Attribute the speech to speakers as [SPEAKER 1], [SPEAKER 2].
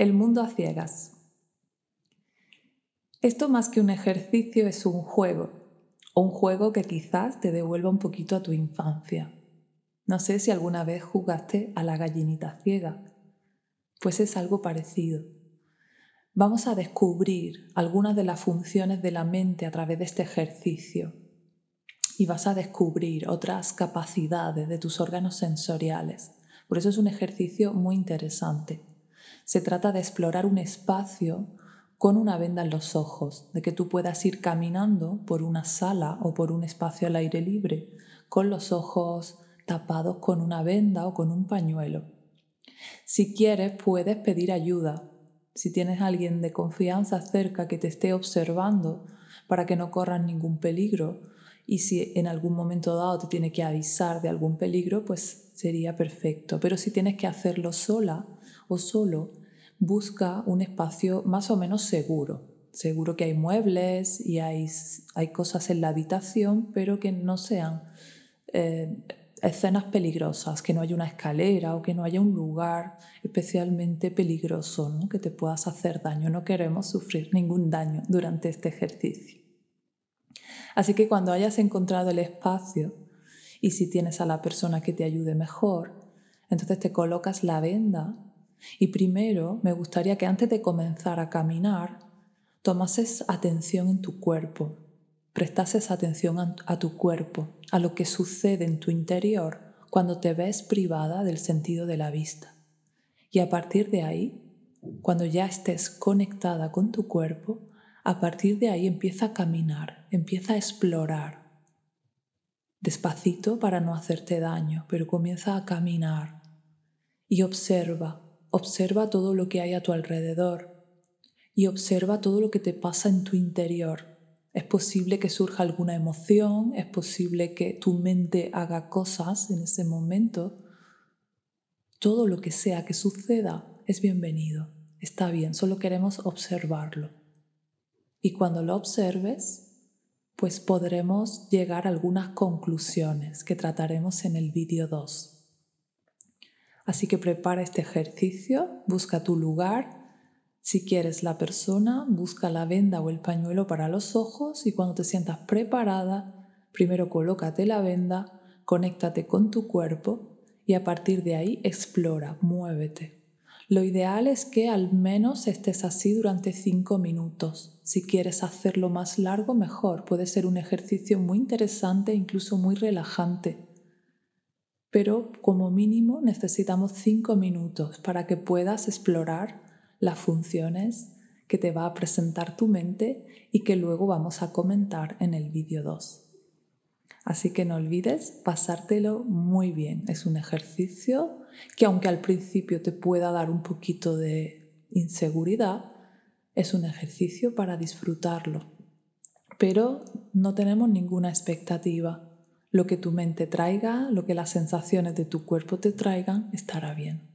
[SPEAKER 1] El mundo a ciegas. Esto más que un ejercicio es un juego, o un juego que quizás te devuelva un poquito a tu infancia. No sé si alguna vez jugaste a la gallinita ciega, pues es algo parecido. Vamos a descubrir algunas de las funciones de la mente a través de este ejercicio y vas a descubrir otras capacidades de tus órganos sensoriales. Por eso es un ejercicio muy interesante. Se trata de explorar un espacio con una venda en los ojos, de que tú puedas ir caminando por una sala o por un espacio al aire libre, con los ojos tapados con una venda o con un pañuelo. Si quieres, puedes pedir ayuda. Si tienes alguien de confianza cerca que te esté observando para que no corras ningún peligro, y si en algún momento dado te tiene que avisar de algún peligro, pues sería perfecto. Pero si tienes que hacerlo sola o solo, busca un espacio más o menos seguro. Seguro que hay muebles y hay, hay cosas en la habitación, pero que no sean eh, escenas peligrosas, que no haya una escalera o que no haya un lugar especialmente peligroso, ¿no? que te puedas hacer daño. No queremos sufrir ningún daño durante este ejercicio. Así que cuando hayas encontrado el espacio y si tienes a la persona que te ayude mejor, entonces te colocas la venda y primero me gustaría que antes de comenzar a caminar, tomases atención en tu cuerpo, prestases atención a tu cuerpo, a lo que sucede en tu interior cuando te ves privada del sentido de la vista. Y a partir de ahí, cuando ya estés conectada con tu cuerpo, a partir de ahí empieza a caminar, empieza a explorar. Despacito para no hacerte daño, pero comienza a caminar y observa Observa todo lo que hay a tu alrededor y observa todo lo que te pasa en tu interior. Es posible que surja alguna emoción, es posible que tu mente haga cosas en ese momento. Todo lo que sea que suceda es bienvenido, está bien, solo queremos observarlo. Y cuando lo observes, pues podremos llegar a algunas conclusiones que trataremos en el vídeo 2. Así que prepara este ejercicio, busca tu lugar. Si quieres la persona, busca la venda o el pañuelo para los ojos y cuando te sientas preparada, primero colócate la venda, conéctate con tu cuerpo y a partir de ahí explora, muévete. Lo ideal es que al menos estés así durante 5 minutos. Si quieres hacerlo más largo, mejor. Puede ser un ejercicio muy interesante e incluso muy relajante pero como mínimo necesitamos cinco minutos para que puedas explorar las funciones que te va a presentar tu mente y que luego vamos a comentar en el vídeo 2. Así que no olvides pasártelo muy bien. Es un ejercicio que aunque al principio te pueda dar un poquito de inseguridad, es un ejercicio para disfrutarlo. Pero no tenemos ninguna expectativa lo que tu mente traiga, lo que las sensaciones de tu cuerpo te traigan, estará bien.